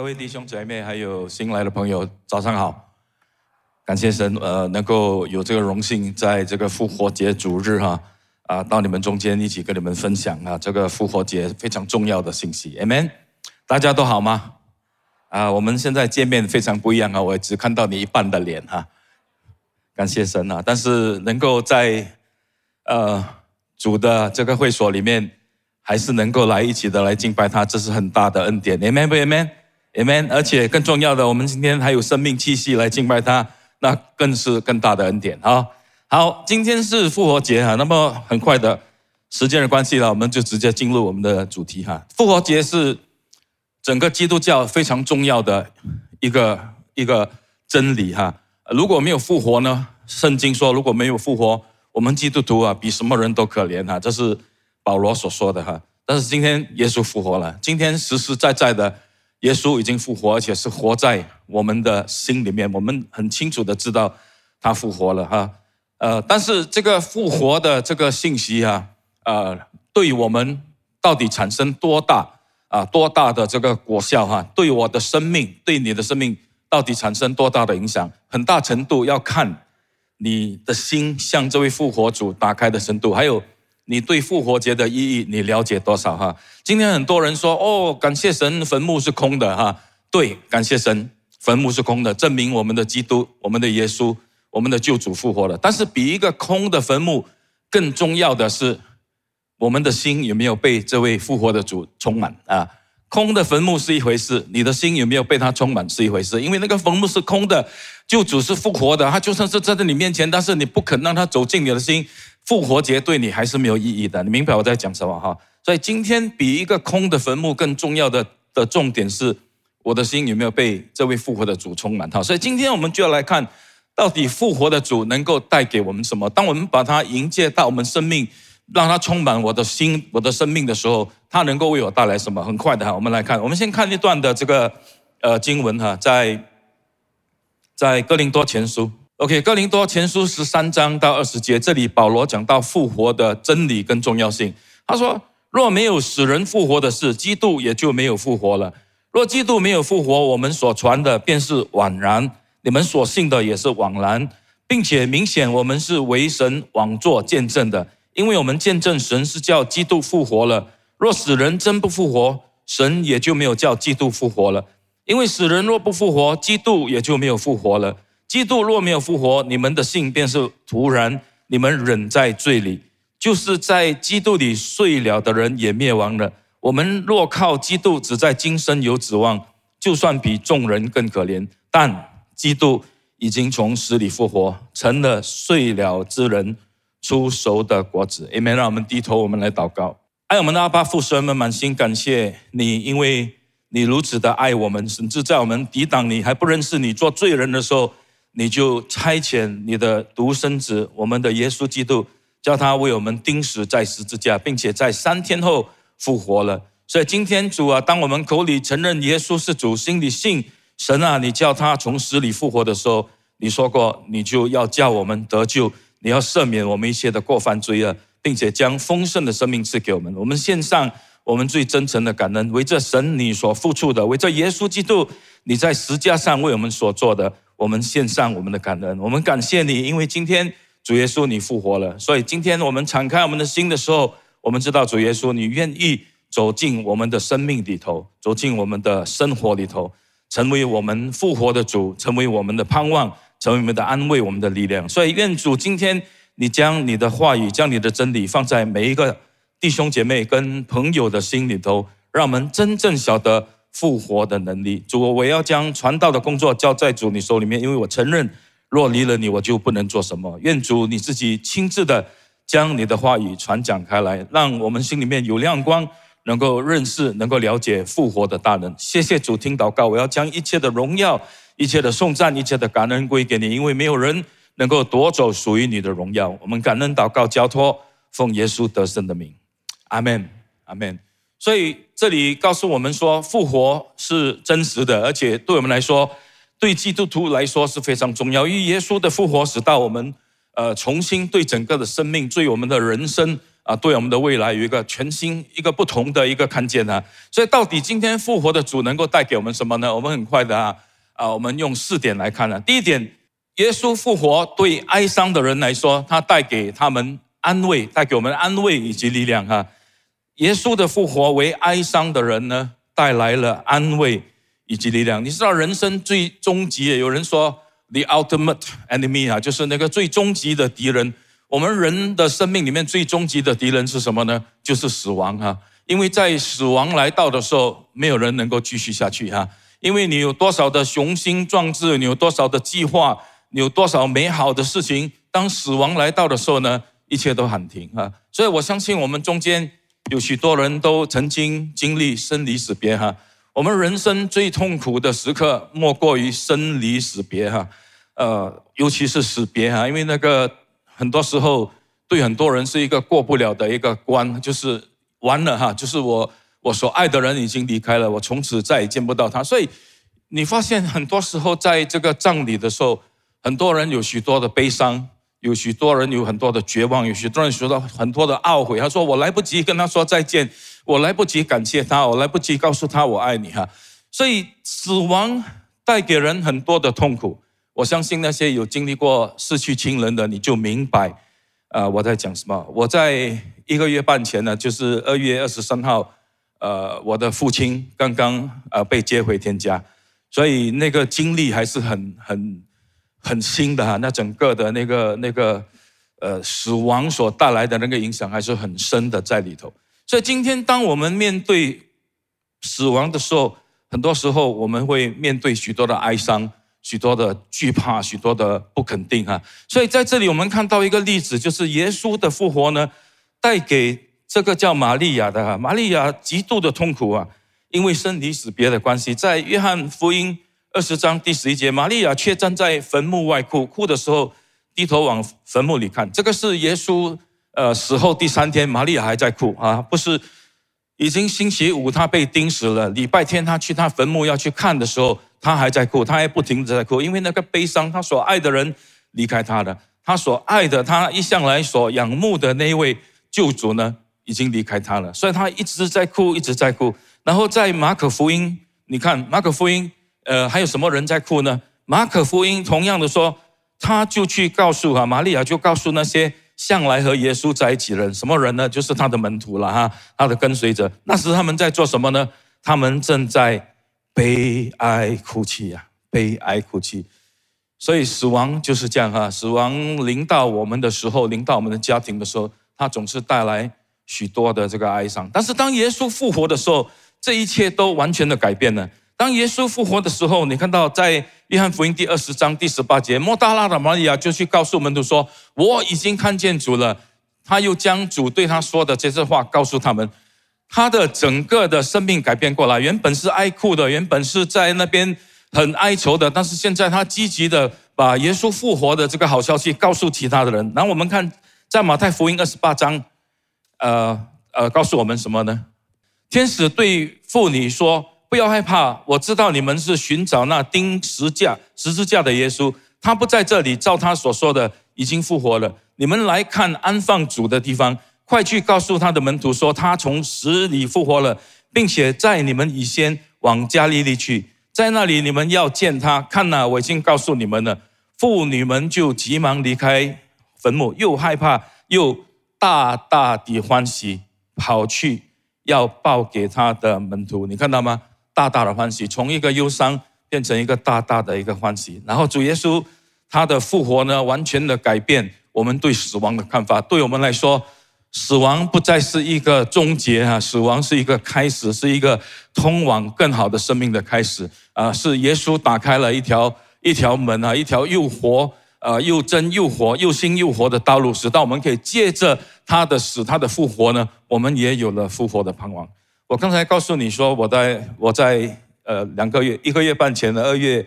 各位弟兄姐妹，还有新来的朋友，早上好！感谢神，呃，能够有这个荣幸，在这个复活节主日哈，啊，到你们中间一起跟你们分享啊，这个复活节非常重要的信息，Amen！大家都好吗？啊，我们现在见面非常不一样啊，我只看到你一半的脸哈，感谢神啊！但是能够在呃主的这个会所里面，还是能够来一起的来敬拜他，这是很大的恩典，Amen 不 Amen，而且更重要的，我们今天还有生命气息来敬拜他。那更是更大的恩典啊！好，今天是复活节哈，那么很快的时间的关系了，我们就直接进入我们的主题哈。复活节是整个基督教非常重要的一个一个真理哈。如果没有复活呢？圣经说如果没有复活，我们基督徒啊比什么人都可怜哈。这是保罗所说的哈。但是今天耶稣复活了，今天实实在在的。耶稣已经复活，而且是活在我们的心里面。我们很清楚的知道他复活了哈。呃，但是这个复活的这个信息啊，呃，对我们到底产生多大啊多大的这个果效哈？对我的生命，对你的生命到底产生多大的影响？很大程度要看你的心向这位复活主打开的程度，还有。你对复活节的意义，你了解多少哈？今天很多人说，哦，感谢神，坟墓是空的哈。对，感谢神，坟墓是空的，证明我们的基督、我们的耶稣、我们的救主复活了。但是比一个空的坟墓更重要的是，我们的心有没有被这位复活的主充满啊？空的坟墓是一回事，你的心有没有被他充满是一回事。因为那个坟墓是空的，救主是复活的，他就算是站在你面前，但是你不肯让他走进你的心。复活节对你还是没有意义的，你明白我在讲什么哈？所以今天比一个空的坟墓更重要的的重点是，我的心有没有被这位复活的主充满？哈，所以今天我们就要来看，到底复活的主能够带给我们什么？当我们把它迎接到我们生命，让它充满我的心、我的生命的时候，它能够为我带来什么？很快的哈，我们来看，我们先看一段的这个呃经文哈，在在哥林多前书。OK，哥林多前书十三章到二十节，这里保罗讲到复活的真理跟重要性。他说：“若没有使人复活的事，基督也就没有复活了。若基督没有复活，我们所传的便是枉然，你们所信的也是枉然，并且明显我们是为神枉作见证的，因为我们见证神是叫基督复活了。若死人真不复活，神也就没有叫基督复活了，因为死人若不复活，基督也就没有复活了。”基督若没有复活，你们的信便是徒然，你们忍在罪里，就是在基督里睡了的人也灭亡了。我们若靠基督只在今生有指望，就算比众人更可怜。但基督已经从死里复活，成了睡了之人出熟的果子。Amen。让我们低头，我们来祷告。爱我们的阿爸父神们，满心感谢你，因为你如此的爱我们，甚至在我们抵挡你还不认识你做罪人的时候。你就差遣你的独生子，我们的耶稣基督，叫他为我们钉死在十字架，并且在三天后复活了。所以今天主啊，当我们口里承认耶稣是主，心里信神啊，你叫他从死里复活的时候，你说过，你就要叫我们得救，你要赦免我们一切的过犯罪恶，并且将丰盛的生命赐给我们。我们献上我们最真诚的感恩，为这神你所付出的，为这耶稣基督你在十字架上为我们所做的。我们献上我们的感恩，我们感谢你，因为今天主耶稣你复活了，所以今天我们敞开我们的心的时候，我们知道主耶稣你愿意走进我们的生命里头，走进我们的生活里头，成为我们复活的主，成为我们的盼望，成为我们的安慰，我们的力量。所以愿主今天你将你的话语，将你的真理放在每一个弟兄姐妹跟朋友的心里头，让我们真正晓得。复活的能力，主，我要将传道的工作交在主你手里面，因为我承认，若离了你，我就不能做什么。愿主你自己亲自的将你的话语传讲开来，让我们心里面有亮光，能够认识，能够了解复活的大能。谢谢主，听祷告，我要将一切的荣耀、一切的颂赞、一切的感恩归给你，因为没有人能够夺走属于你的荣耀。我们感恩祷告，交托，奉耶稣得胜的名，阿门，阿门。所以这里告诉我们说，复活是真实的，而且对我们来说，对基督徒来说是非常重要。因为耶稣的复活使到我们，呃，重新对整个的生命、对我们的人生啊，对我们的未来有一个全新、一个不同的一个看见啊。所以，到底今天复活的主能够带给我们什么呢？我们很快的啊啊，我们用四点来看啊。第一点，耶稣复活对哀伤的人来说，他带给他们安慰，带给我们安慰以及力量哈。耶稣的复活为哀伤的人呢带来了安慰以及力量。你知道，人生最终极，有人说 the ultimate enemy 啊，就是那个最终极的敌人。我们人的生命里面最终极的敌人是什么呢？就是死亡哈！因为在死亡来到的时候，没有人能够继续下去哈！因为你有多少的雄心壮志，你有多少的计划，你有多少美好的事情，当死亡来到的时候呢，一切都喊停啊！所以我相信我们中间有许多人都曾经经历生离死别哈！我们人生最痛苦的时刻莫过于生离死别哈！呃，尤其是死别哈，因为那个。很多时候，对很多人是一个过不了的一个关，就是完了哈，就是我我所爱的人已经离开了，我从此再也见不到他。所以你发现很多时候在这个葬礼的时候，很多人有许多的悲伤，有许多人有很多的绝望，有许多人说到很多的懊悔。他说：“我来不及跟他说再见，我来不及感谢他，我来不及告诉他我爱你。”哈，所以死亡带给人很多的痛苦。我相信那些有经历过失去亲人的，你就明白，呃，我在讲什么。我在一个月半前呢，就是二月二十三号，呃，我的父亲刚刚呃被接回天家，所以那个经历还是很很很新的哈。那整个的那个那个呃死亡所带来的那个影响还是很深的在里头。所以今天当我们面对死亡的时候，很多时候我们会面对许多的哀伤。许多的惧怕，许多的不肯定哈，所以在这里我们看到一个例子，就是耶稣的复活呢，带给这个叫玛利亚的哈，玛利亚极度的痛苦啊，因为生离死别的关系，在约翰福音二十章第十一节，玛利亚却站在坟墓外哭，哭的时候低头往坟墓里看，这个是耶稣呃死后第三天，玛利亚还在哭啊，不是已经星期五他被钉死了，礼拜天他去他坟墓要去看的时候。他还在哭，他还不停的在哭，因为那个悲伤，他所爱的人离开他了，他所爱的，他一向来所仰慕的那一位救主呢，已经离开他了，所以他一直在哭，一直在哭。然后在马可福音，你看马可福音，呃，还有什么人在哭呢？马可福音同样的说，他就去告诉哈，玛利亚就告诉那些向来和耶稣在一起的人，什么人呢？就是他的门徒了哈，他的跟随者。那时他们在做什么呢？他们正在。悲哀哭泣呀，悲哀哭泣，所以死亡就是这样哈。死亡临到我们的时候，临到我们的家庭的时候，它总是带来许多的这个哀伤。但是当耶稣复活的时候，这一切都完全的改变了。当耶稣复活的时候，你看到在约翰福音第二十章第十八节，莫大拉的玛利亚就去告诉门徒说：“我已经看见主了。”他又将主对他说的这些话告诉他们。他的整个的生命改变过来，原本是哀哭的，原本是在那边很哀愁的，但是现在他积极的把耶稣复活的这个好消息告诉其他的人。然后我们看在马太福音二十八章，呃呃，告诉我们什么呢？天使对妇女说：“不要害怕，我知道你们是寻找那钉十架十字架的耶稣，他不在这里，照他所说的已经复活了。你们来看安放主的地方。”快去告诉他的门徒说，他从死里复活了，并且在你们以先往加利利去，在那里你们要见他。看呐，我已经告诉你们了。妇女们就急忙离开坟墓，又害怕又大大的欢喜，跑去要报给他的门徒。你看到吗？大大的欢喜，从一个忧伤变成一个大大的一个欢喜。然后主耶稣他的复活呢，完全的改变我们对死亡的看法。对我们来说。死亡不再是一个终结啊，死亡是一个开始，是一个通往更好的生命的开始啊！是耶稣打开了一条一条门啊，一条又活啊又真又活又新又活的道路，使到我们可以借着他的死、他的复活呢，我们也有了复活的盼望。我刚才告诉你说，我在我在呃两个月一个月半前的二月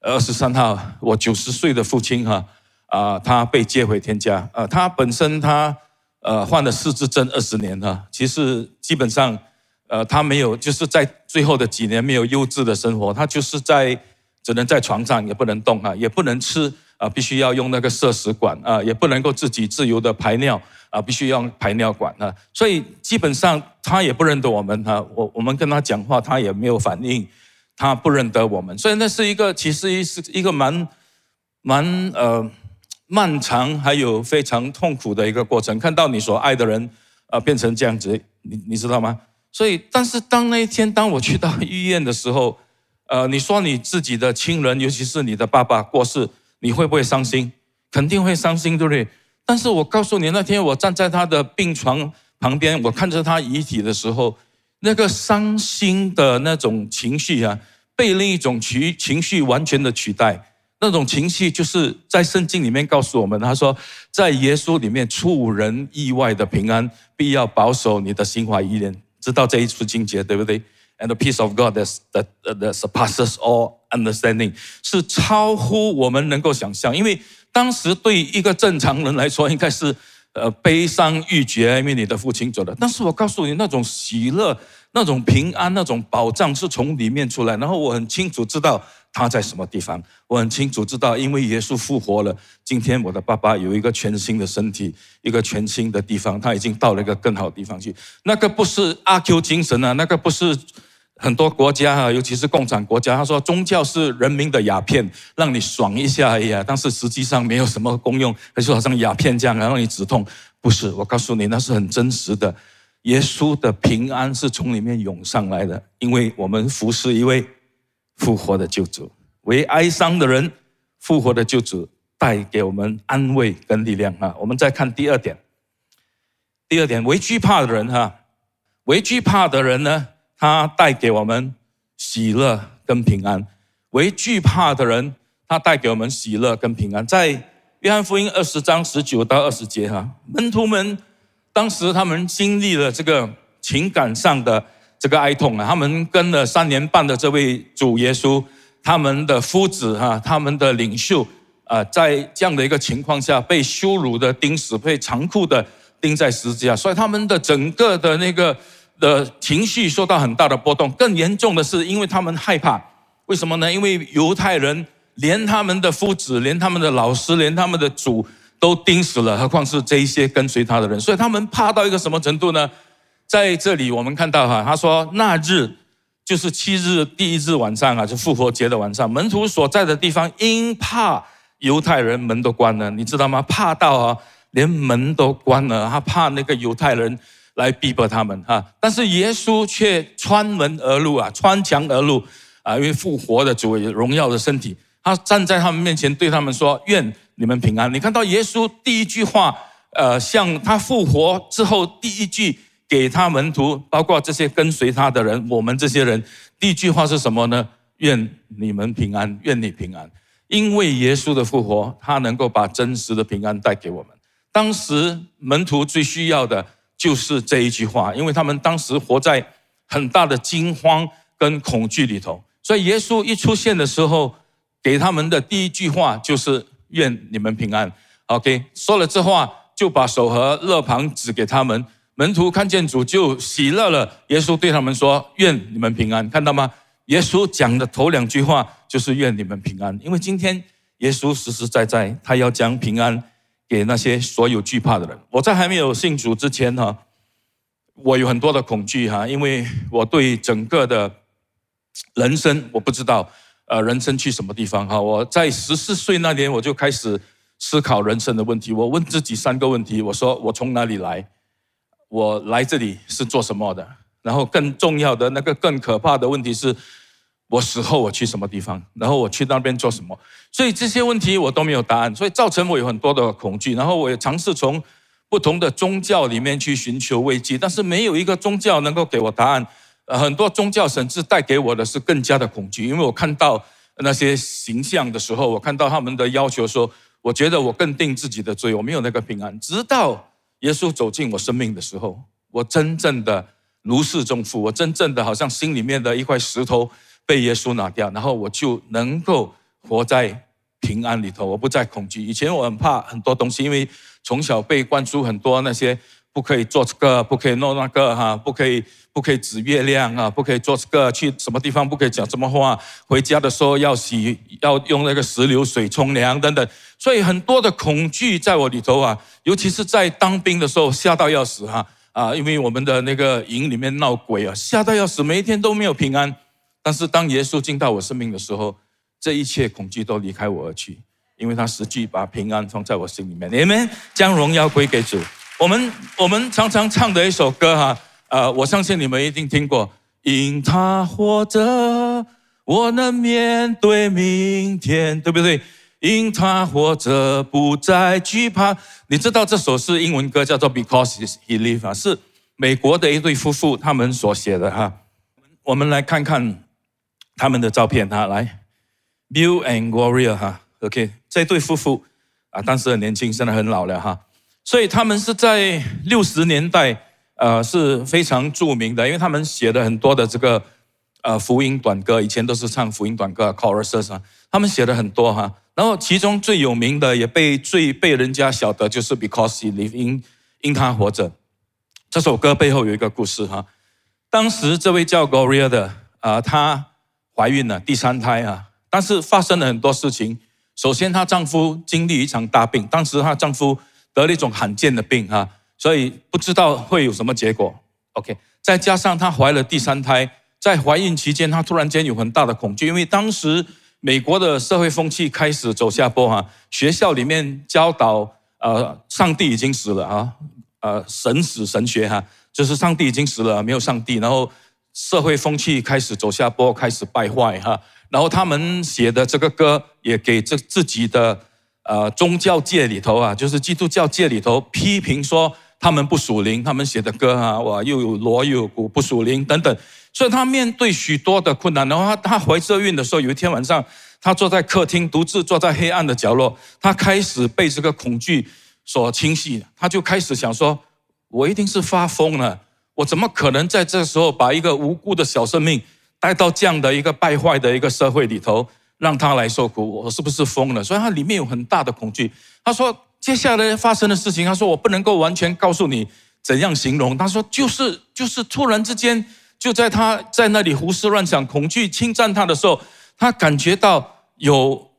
二十三号，我九十岁的父亲哈啊，他被接回天家啊，他本身他。呃，患了四肢症二十年了，其实基本上，呃，他没有就是在最后的几年没有优质的生活，他就是在只能在床上，也不能动啊，也不能吃啊，必须要用那个摄食管啊，也不能够自己自由的排尿啊，必须要用排尿管啊。所以基本上他也不认得我们哈，我我们跟他讲话，他也没有反应，他不认得我们。所以那是一个其实是一个蛮蛮呃漫长还有非常痛苦的一个过程。看到你所爱的人啊变成这样子，你你知道吗？所以，但是当那一天当我去到医院的时候，呃，你说你自己的亲人，尤其是你的爸爸过世。你会不会伤心？肯定会伤心，对不对？但是我告诉你，那天我站在他的病床旁边，我看着他遗体的时候，那个伤心的那种情绪啊，被另一种情情绪完全的取代。那种情绪就是在圣经里面告诉我们，他说，在耶稣里面出人意外的平安，必要保守你的心怀意念。知道这一处境界，对不对？And the peace of God that that that surpasses all understanding 是超乎我们能够想象，因为当时对一个正常人来说，应该是呃悲伤欲绝，因为你的父亲走了。但是我告诉你，那种喜乐、那种平安、那种保障是从里面出来。然后我很清楚知道他在什么地方，我很清楚知道，因为耶稣复活了，今天我的爸爸有一个全新的身体，一个全新的地方，他已经到了一个更好的地方去。那个不是阿 Q 精神啊，那个不是。很多国家啊，尤其是共产国家，他说宗教是人民的鸦片，让你爽一下而已。但是实际上没有什么功用，他就好像鸦片这样，让你止痛。不是，我告诉你，那是很真实的。耶稣的平安是从里面涌上来的，因为我们服侍一位复活的救主，为哀伤的人复活的救主带给我们安慰跟力量啊。我们再看第二点，第二点，为惧怕的人哈，为惧怕的人呢？他带给我们喜乐跟平安，为惧怕的人，他带给我们喜乐跟平安。在约翰福音二十章十九到二十节，哈，门徒们当时他们经历了这个情感上的这个哀痛啊，他们跟了三年半的这位主耶稣，他们的夫子哈，他们的领袖啊，在这样的一个情况下被羞辱的钉死，被残酷的钉在十字架，所以他们的整个的那个。的情绪受到很大的波动，更严重的是，因为他们害怕，为什么呢？因为犹太人连他们的夫子、连他们的老师、连他们的主都钉死了，何况是这一些跟随他的人？所以他们怕到一个什么程度呢？在这里我们看到哈，他说那日就是七日第一日晚上啊，就复活节的晚上，门徒所在的地方因怕犹太人门都关了，你知道吗？怕到啊，连门都关了，他怕那个犹太人。来逼迫他们哈，但是耶稣却穿门而入啊，穿墙而入啊，因为复活的主荣耀的身体，他站在他们面前对他们说：“愿你们平安。”你看到耶稣第一句话，呃，向他复活之后第一句给他门徒，包括这些跟随他的人，我们这些人，第一句话是什么呢？愿你们平安，愿你平安。因为耶稣的复活，他能够把真实的平安带给我们。当时门徒最需要的。就是这一句话，因为他们当时活在很大的惊慌跟恐惧里头，所以耶稣一出现的时候，给他们的第一句话就是“愿你们平安”。OK，说了这话，就把手和肋旁指给他们。门徒看见主就喜乐了。耶稣对他们说：“愿你们平安。”看到吗？耶稣讲的头两句话就是“愿你们平安”，因为今天耶稣实实在在，他要将平安。给那些所有惧怕的人。我在还没有信主之前哈，我有很多的恐惧哈，因为我对整个的人生我不知道，呃，人生去什么地方哈。我在十四岁那年我就开始思考人生的问题。我问自己三个问题：我说我从哪里来？我来这里是做什么的？然后更重要的那个更可怕的问题是。我死后我去什么地方？然后我去那边做什么？所以这些问题我都没有答案，所以造成我有很多的恐惧。然后我也尝试从不同的宗教里面去寻求慰藉，但是没有一个宗教能够给我答案。呃，很多宗教甚至带给我的是更加的恐惧，因为我看到那些形象的时候，我看到他们的要求说，我觉得我更定自己的罪，我没有那个平安。直到耶稣走进我生命的时候，我真正的如释重负，我真正的好像心里面的一块石头。被耶稣拿掉，然后我就能够活在平安里头，我不再恐惧。以前我很怕很多东西，因为从小被灌输很多那些不可以做这个，不可以弄那个哈，不可以不可以指月亮啊，不可以做这个，去什么地方不可以讲什么话，回家的时候要洗，要用那个石榴水冲凉等等。所以很多的恐惧在我里头啊，尤其是在当兵的时候，吓到要死哈啊！因为我们的那个营里面闹鬼啊，吓到要死，每一天都没有平安。但是当耶稣进到我生命的时候，这一切恐惧都离开我而去，因为他实际把平安放在我心里面。你们将荣耀归给主。我们我们常常唱的一首歌哈，呃，我相信你们一定听过。因他活着，我能面对明天，对不对？因他活着，不再惧怕。你知道这首是英文歌，叫做《Because He Lives》，是美国的一对夫妇他们所写的哈。我们来看看他们的照片哈，来，Bill and Gloria 哈，OK，这对夫妇啊，当时很年轻，现在很老了哈。所以他们是在六十年代，呃，是非常著名的，因为他们写的很多的这个呃福音短歌，以前都是唱福音短歌，chorus 啊，他们写的很多哈。然后其中最有名的，也被最被人家晓得，就是 Because He Lives，因因他活着。这首歌背后有一个故事哈。当时这位叫 Gloria 的啊，她怀孕了第三胎啊，但是发生了很多事情。首先，她丈夫经历一场大病，当时她丈夫得了一种罕见的病哈，所以不知道会有什么结果。OK，再加上她怀了第三胎，在怀孕期间，她突然间有很大的恐惧，因为当时。美国的社会风气开始走下坡哈，学校里面教导呃上帝已经死了啊，呃神死神学哈，就是上帝已经死了，没有上帝，然后社会风气开始走下坡，开始败坏哈，然后他们写的这个歌也给这自己的呃宗教界里头啊，就是基督教界里头批评说他们不属灵，他们写的歌啊，哇又有锣又有鼓不属灵等等。所以他面对许多的困难，然后他他怀这孕的时候，有一天晚上，他坐在客厅，独自坐在黑暗的角落，他开始被这个恐惧所侵袭，他就开始想说：“我一定是发疯了，我怎么可能在这时候把一个无辜的小生命带到这样的一个败坏的一个社会里头，让他来受苦？我是不是疯了？”所以他里面有很大的恐惧。他说：“接下来发生的事情，他说我不能够完全告诉你怎样形容。他说就是就是突然之间。”就在他在那里胡思乱想、恐惧侵占他的时候，他感觉到有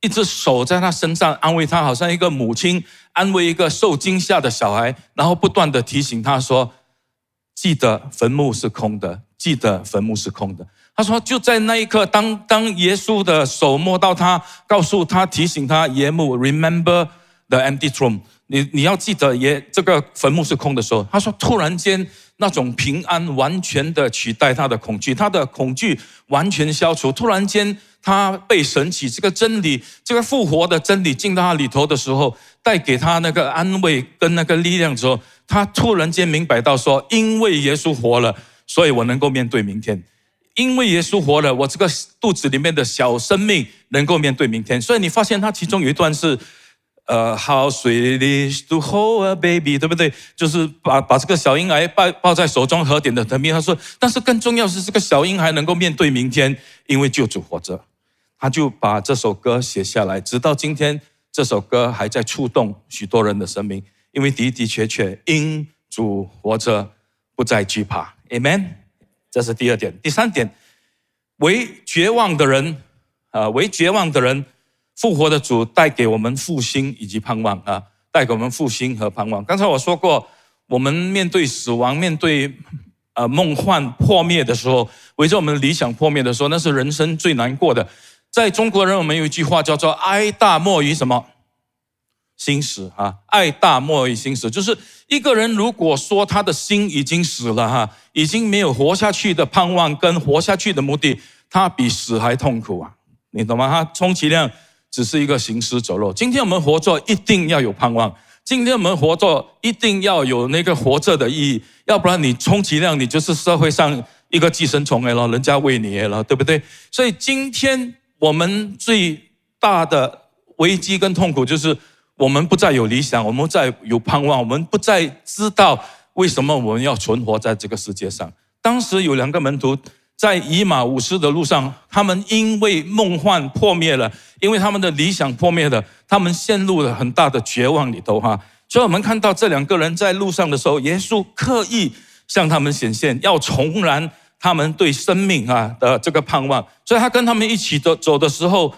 一只手在他身上安慰他，好像一个母亲安慰一个受惊吓的小孩，然后不断的提醒他说：“记得坟墓是空的，记得坟墓是空的。”他说：“就在那一刻，当当耶稣的手摸到他，告诉他、提醒他，耶母，remember the empty tomb，你你要记得耶这个坟墓是空的时候，他说突然间。”那种平安完全的取代他的恐惧，他的恐惧完全消除。突然间，他被神起这个真理，这个复活的真理进到他里头的时候，带给他那个安慰跟那个力量之后，他突然间明白到说：因为耶稣活了，所以我能够面对明天；因为耶稣活了，我这个肚子里面的小生命能够面对明天。所以你发现他其中有一段是。呃，How sweet is to hold a baby，对不对？就是把把这个小婴儿抱抱在手中，和点的疼命。他说，但是更重要是这个小婴孩能够面对明天，因为救主活着。他就把这首歌写下来，直到今天，这首歌还在触动许多人的生命，因为的的确确因主活着，不再惧怕。Amen。这是第二点，第三点，为绝望的人，啊，为绝望的人。复活的主带给我们复兴以及盼望啊，带给我们复兴和盼望。刚才我说过，我们面对死亡、面对呃梦幻破灭的时候，围着我们理想破灭的时候，那是人生最难过的。在中国人，我们有一句话叫做“哀大莫于什么心死”啊，“爱大莫于心死”，就是一个人如果说他的心已经死了哈，已经没有活下去的盼望跟活下去的目的，他比死还痛苦啊，你懂吗？他充其量。只是一个行尸走肉。今天我们活着一定要有盼望，今天我们活着一定要有那个活着的意义，要不然你充其量你就是社会上一个寄生虫了，人家喂你了，对不对？所以今天我们最大的危机跟痛苦就是我们不再有理想，我们不再有盼望，我们不再知道为什么我们要存活在这个世界上。当时有两个门徒。在以马五斯的路上，他们因为梦幻破灭了，因为他们的理想破灭了，他们陷入了很大的绝望里头哈，所以我们看到这两个人在路上的时候，耶稣刻意向他们显现，要重燃他们对生命啊的这个盼望。所以他跟他们一起走走的时候，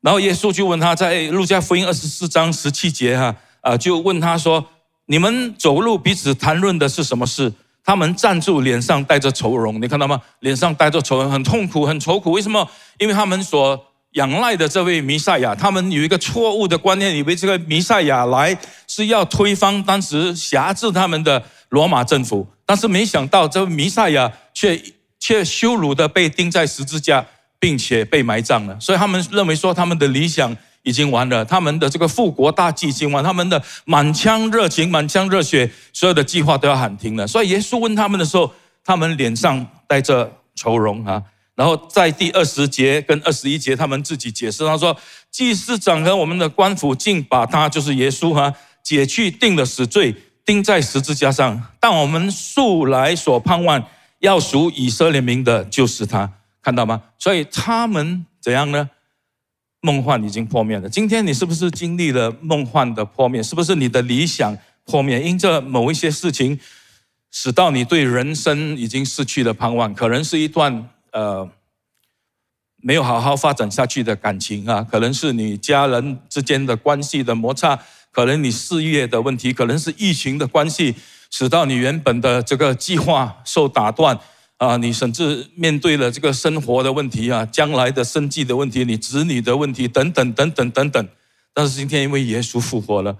然后耶稣就问他在路加福音二十四章十七节哈啊，就问他说：“你们走路彼此谈论的是什么事？”他们站住，脸上带着愁容，你看到吗？脸上带着愁容，很痛苦，很愁苦。为什么？因为他们所仰赖的这位弥赛亚，他们有一个错误的观念，以为这个弥赛亚来是要推翻当时辖制他们的罗马政府，但是没想到这位弥赛亚却却羞辱的被钉在十字架，并且被埋葬了。所以他们认为说，他们的理想已经完了，他们的这个复国大计已经完，他们的满腔热情、满腔热血，所有的计划都要喊停了。所以耶稣问他们的时候，他们脸上带着愁容啊。然后在第二十节跟二十一节，他们自己解释，他说：“祭司长和我们的官府竟把他，就是耶稣哈，解去定了死罪，钉在十字架上。但我们素来所盼望要赎以色列民的，就是他，看到吗？所以他们怎样呢？梦幻已经破灭了。今天你是不是经历了梦幻的破灭？是不是你的理想破灭？因着某一些事情，使到你对人生已经失去了盼望？可能是一段。”呃，没有好好发展下去的感情啊，可能是你家人之间的关系的摩擦，可能你事业的问题，可能是疫情的关系，使到你原本的这个计划受打断啊，你甚至面对了这个生活的问题啊，将来的生计的问题，你子女的问题等等等等等等。但是今天因为耶稣复活了，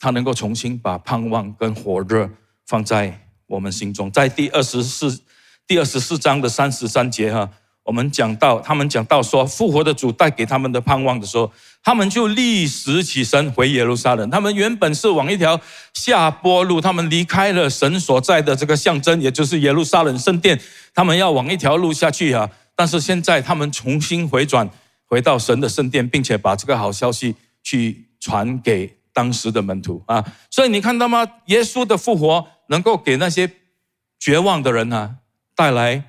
他能够重新把盼望跟火热放在我们心中，在第二十四。第二十四章的三十三节哈，我们讲到他们讲到说复活的主带给他们的盼望的时候，他们就立时起身回耶路撒冷。他们原本是往一条下坡路，他们离开了神所在的这个象征，也就是耶路撒冷圣殿，他们要往一条路下去啊。但是现在他们重新回转，回到神的圣殿，并且把这个好消息去传给当时的门徒啊。所以你看到吗？耶稣的复活能够给那些绝望的人啊。带来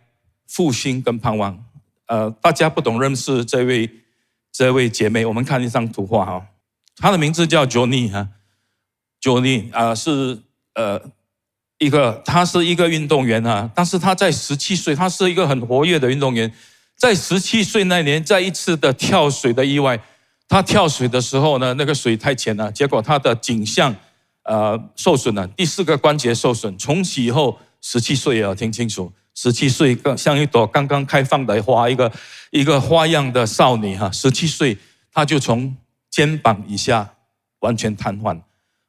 复兴跟盼望。呃，大家不懂认识这位这位姐妹，我们看一张图画哈。她的名字叫 Johnny 哈，Johnny 啊是呃一个，她是一个运动员啊。但是她在十七岁，她是一个很活跃的运动员。在十七岁那年，在一次的跳水的意外，她跳水的时候呢，那个水太浅了，结果她的颈项呃受损了，第四个关节受损。从此以后，十七岁要听清楚。十七岁，更像一朵刚刚开放的花，一个一个花样的少女哈。十七岁，她就从肩膀以下完全瘫痪。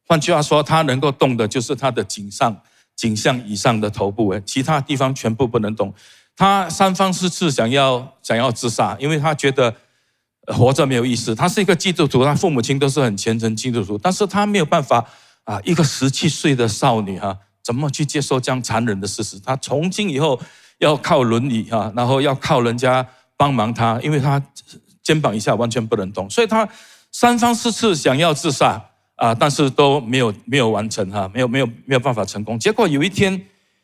换句话说，她能够动的就是她的颈上、颈项以上的头部，其他地方全部不能动。她三番四次想要想要自杀，因为她觉得活着没有意思。她是一个基督徒，她父母亲都是很虔诚基督徒，但是她没有办法啊，一个十七岁的少女哈。怎么去接受这样残忍的事实？他从今以后要靠轮椅啊，然后要靠人家帮忙他，因为他肩膀以下完全不能动，所以他三番四次想要自杀啊，但是都没有没有完成哈，没有没有没有办法成功。结果有一天，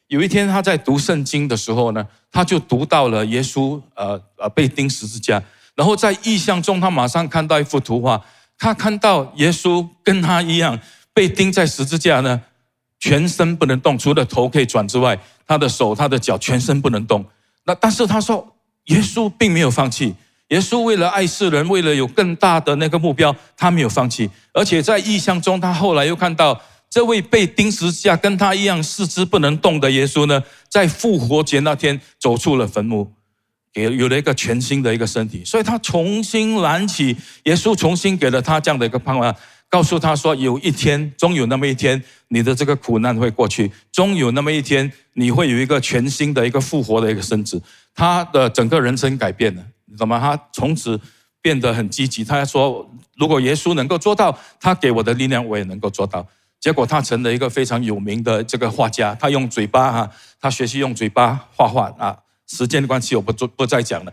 有一天他在读圣经的时候呢，他就读到了耶稣呃呃被钉十字架，然后在意象中他马上看到一幅图画，他看到耶稣跟他一样被钉在十字架呢。全身不能动，除了头可以转之外，他的手、他的脚全身不能动。那但是他说，耶稣并没有放弃。耶稣为了爱世人，为了有更大的那个目标，他没有放弃。而且在异象中，他后来又看到这位被钉十字架、跟他一样四肢不能动的耶稣呢，在复活节那天走出了坟墓，给有了一个全新的一个身体。所以他重新燃起，耶稣重新给了他这样的一个盼望。告诉他说：“有一天，终有那么一天，你的这个苦难会过去，终有那么一天，你会有一个全新的一个复活的一个身子。”他的整个人生改变了，你懂吗？他从此变得很积极。他说：“如果耶稣能够做到，他给我的力量，我也能够做到。”结果他成了一个非常有名的这个画家。他用嘴巴哈，他学习用嘴巴画画啊。时间的关系，我不做不再讲了。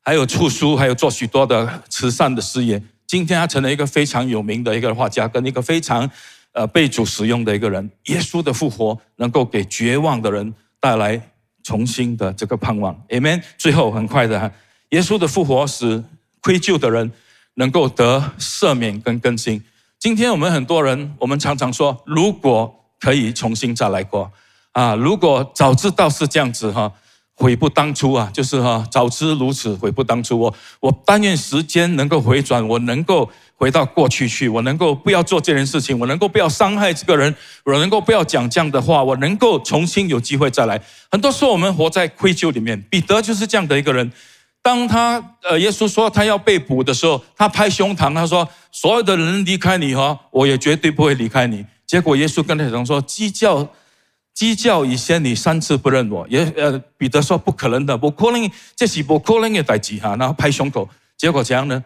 还有出书，还有做许多的慈善的事业。今天他成了一个非常有名的一个画家，跟一个非常呃被主使用的一个人。耶稣的复活能够给绝望的人带来重新的这个盼望。Amen。最后很快的哈，耶稣的复活使愧疚的人能够得赦免跟更新。今天我们很多人，我们常常说，如果可以重新再来过，啊，如果早知道是这样子哈，悔不当初啊，就是哈，早知如此，悔不当初。我我但愿时间能够回转，我能够。回到过去去，我能够不要做这件事情，我能够不要伤害这个人，我能够不要讲这样的话，我能够重新有机会再来。很多时候我们活在愧疚里面，彼得就是这样的一个人。当他呃，耶稣说他要被捕的时候，他拍胸膛，他说：“所有的人离开你哈，我也绝对不会离开你。”结果耶稣跟他讲说：“鸡叫，鸡叫以前你三次不认我。”也呃，彼得说：“不可能的，不可能，这是不可能的代志哈。”然后拍胸口，结果怎样呢？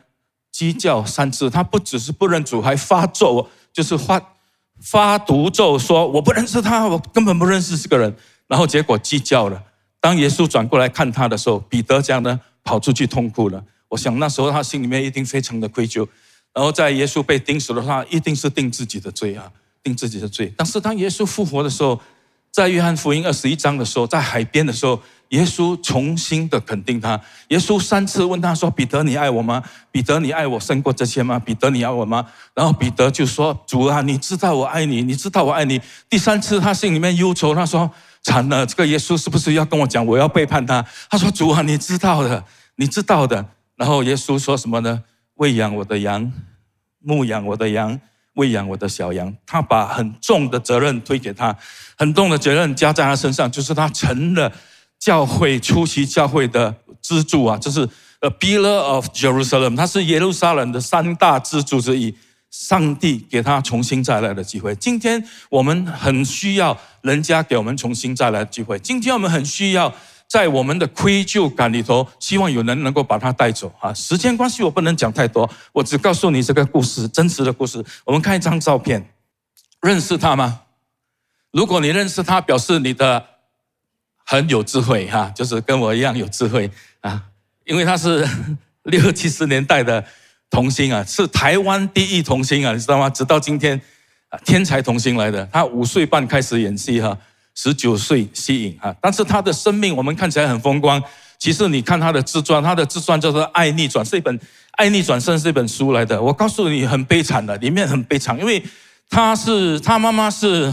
鸡叫三次，他不只是不认主，还发咒，就是发发毒咒，说我不认识他，我根本不认识这个人。然后结果鸡叫了。当耶稣转过来看他的时候，彼得这样呢跑出去痛哭了。我想那时候他心里面一定非常的愧疚。然后在耶稣被钉死的话，一定是定自己的罪啊，定自己的罪。但是当耶稣复活的时候，在约翰福音二十一章的时候，在海边的时候。耶稣重新的肯定他。耶稣三次问他说：“彼得，你爱我吗？彼得，你爱我胜过这些吗？彼得，你爱我吗？”然后彼得就说：“主啊，你知道我爱你，你知道我爱你。”第三次他心里面忧愁，他说：“惨了，这个耶稣是不是要跟我讲我要背叛他？”他说：“主啊，你知道的，你知道的。”然后耶稣说什么呢？喂养我的羊，牧养我的羊，喂养我的小羊。他把很重的责任推给他，很重的责任加在他身上，就是他成了。教会出席教会的支柱啊，这是 a pillar of Jerusalem，他是耶路撒冷的三大支柱之一。上帝给他重新再来的机会。今天我们很需要人家给我们重新再来的机会。今天我们很需要在我们的愧疚感里头，希望有人能够把他带走啊。时间关系，我不能讲太多，我只告诉你这个故事，真实的故事。我们看一张照片，认识他吗？如果你认识他，表示你的。很有智慧哈，就是跟我一样有智慧啊，因为他是 六七十年代的童星啊，是台湾第一童星啊，你知道吗？直到今天，天才童星来的。他五岁半开始演戏哈，十九岁吸引啊，但是他的生命我们看起来很风光。其实你看他的自传，他的自传叫做《爱逆转》，是一本《爱逆转生》是一本书来的。我告诉你，很悲惨的，里面很悲惨，因为他是他妈妈是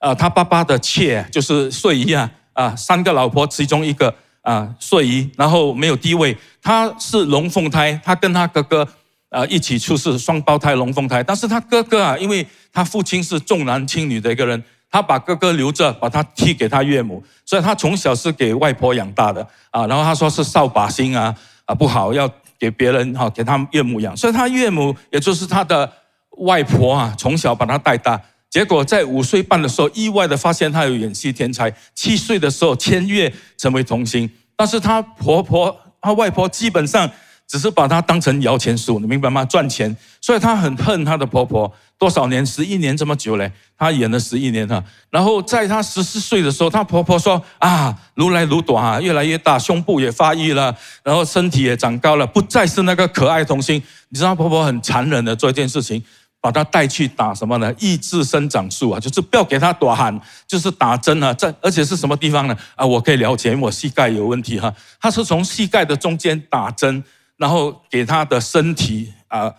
啊，他爸爸的妾，就是睡衣啊。啊，三个老婆，其中一个啊睡衣，然后没有地位。他是龙凤胎，他跟他哥哥啊一起出世，双胞胎龙凤胎。但是他哥哥啊，因为他父亲是重男轻女的一个人，他把哥哥留着，把他替给他岳母，所以他从小是给外婆养大的啊。然后他说是扫把星啊啊不好，要给别人哈给他岳母养，所以他岳母也就是他的外婆啊，从小把他带大。结果在五岁半的时候，意外的发现他有演戏天才。七岁的时候签约成为童星，但是他婆婆、他外婆基本上只是把他当成摇钱树，你明白吗？赚钱，所以他很恨他的婆婆。多少年？十一年这么久嘞，她演了十一年哈。然后在她十四岁的时候，她婆婆说：“啊，如来如短啊，越来越大，胸部也发育了，然后身体也长高了，不再是那个可爱童星。”你知道婆婆很残忍的做一件事情。把他带去打什么呢？抑制生长素啊，就是不要给他打喊，就是打针啊。在而且是什么地方呢？啊，我可以了解，因为我膝盖有问题哈。他是从膝盖的中间打针，然后给他的身体啊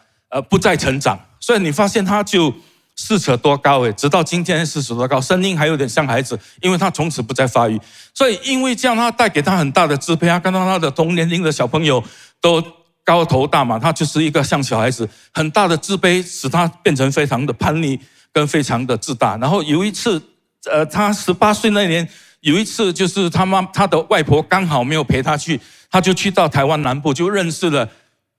不再成长，所以你发现他就四尺多高诶，直到今天四尺多高，声音还有点像孩子，因为他从此不再发育。所以因为这样，他带给他很大的支配，他看到他的同年龄的小朋友都。高头大马，他就是一个像小孩子，很大的自卑使他变成非常的叛逆，跟非常的自大。然后有一次，呃，他十八岁那年，有一次就是他妈他的外婆刚好没有陪他去，他就去到台湾南部，就认识了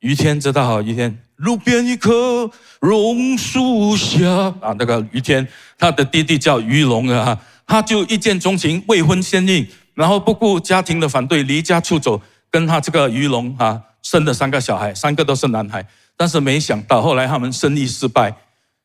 于天，知道哈？于天，路边一棵榕树下啊，那个于天，他的弟弟叫于龙啊，他就一见钟情，未婚先孕，然后不顾家庭的反对，离家出走，跟他这个于龙啊。生了三个小孩，三个都是男孩，但是没想到后来他们生意失败，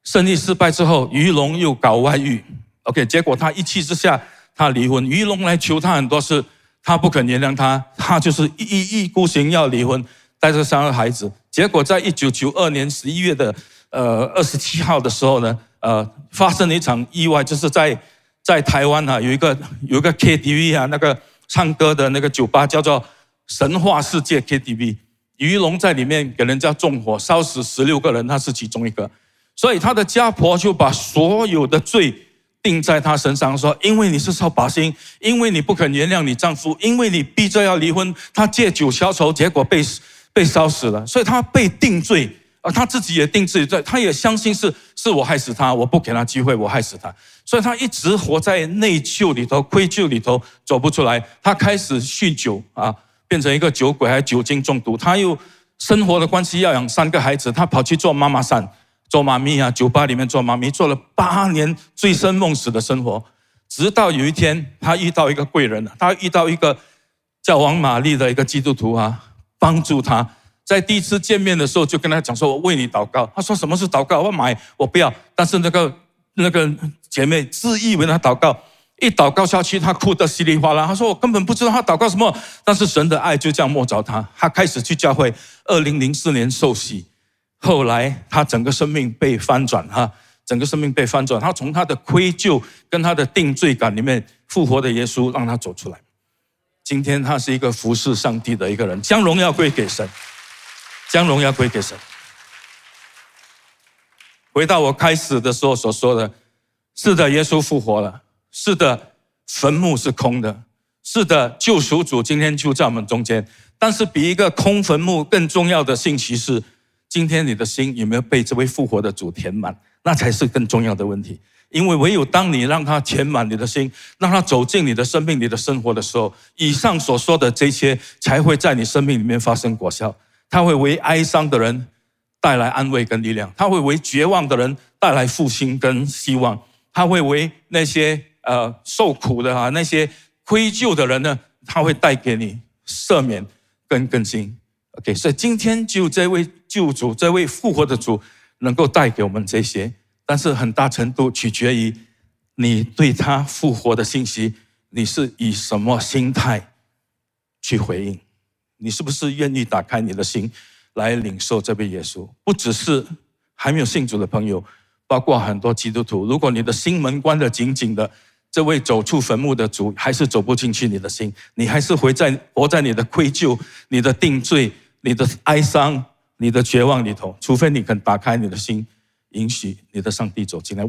生意失败之后，于龙又搞外遇，OK，结果他一气之下，他离婚。于龙来求他很多次，他不肯原谅他，他就是一意孤行要离婚，带着三个孩子。结果在一九九二年十一月的呃二十七号的时候呢，呃，发生了一场意外，就是在在台湾啊，有一个有一个 KTV 啊，那个唱歌的那个酒吧叫做神话世界 KTV。于龙在里面给人家纵火，烧死十六个人，他是其中一个。所以他的家婆就把所有的罪定在他身上，说：因为你是扫把星，因为你不肯原谅你丈夫，因为你逼着要离婚，他借酒消愁，结果被被烧死了，所以他被定罪。而他自己也定自己罪，他也相信是是我害死他，我不给他机会，我害死他，所以他一直活在内疚里头、愧疚里头，走不出来。他开始酗酒啊，变成一个酒鬼，还酒精中毒。他又生活的关系要养三个孩子，他跑去做妈妈桑，做妈咪啊，酒吧里面做妈咪，做了八年醉生梦死的生活。直到有一天，他遇到一个贵人，他遇到一个叫王玛丽的一个基督徒啊，帮助他。在第一次见面的时候，就跟他讲说：“我为你祷告。”他说：“什么是祷告？我买，我不要。”但是那个那个姐妹自以为他祷告，一祷告下去，他哭得稀里哗啦。他说：“我根本不知道他祷告什么。”但是神的爱就这样摸着他，他开始去教会。二零零四年受洗，后来他整个生命被翻转，哈，整个生命被翻转。他从他的愧疚跟他的定罪感里面复活的耶稣让他走出来。今天他是一个服侍上帝的一个人，将荣耀归给神。将荣耀归给神。回到我开始的时候所说的，是的，耶稣复活了；是的，坟墓是空的；是的，救赎主今天就在我们中间。但是，比一个空坟墓更重要的信息是：今天你的心有没有被这位复活的主填满？那才是更重要的问题。因为唯有当你让他填满你的心，让他走进你的生命、你的生活的时候，以上所说的这些才会在你生命里面发生果效。他会为哀伤的人带来安慰跟力量，他会为绝望的人带来复兴跟希望，他会为那些呃受苦的啊那些愧疚的人呢，他会带给你赦免跟更新。OK，所以今天就这位救主，这位复活的主能够带给我们这些，但是很大程度取决于你对他复活的信息，你是以什么心态去回应。你是不是愿意打开你的心来领受这位耶稣？不只是还没有信主的朋友，包括很多基督徒。如果你的心门关得紧紧的，这位走出坟墓的主还是走不进去你的心，你还是活在活在你的愧疚、你的定罪、你的哀伤、你的绝望里头。除非你肯打开你的心，允许你的上帝走进来。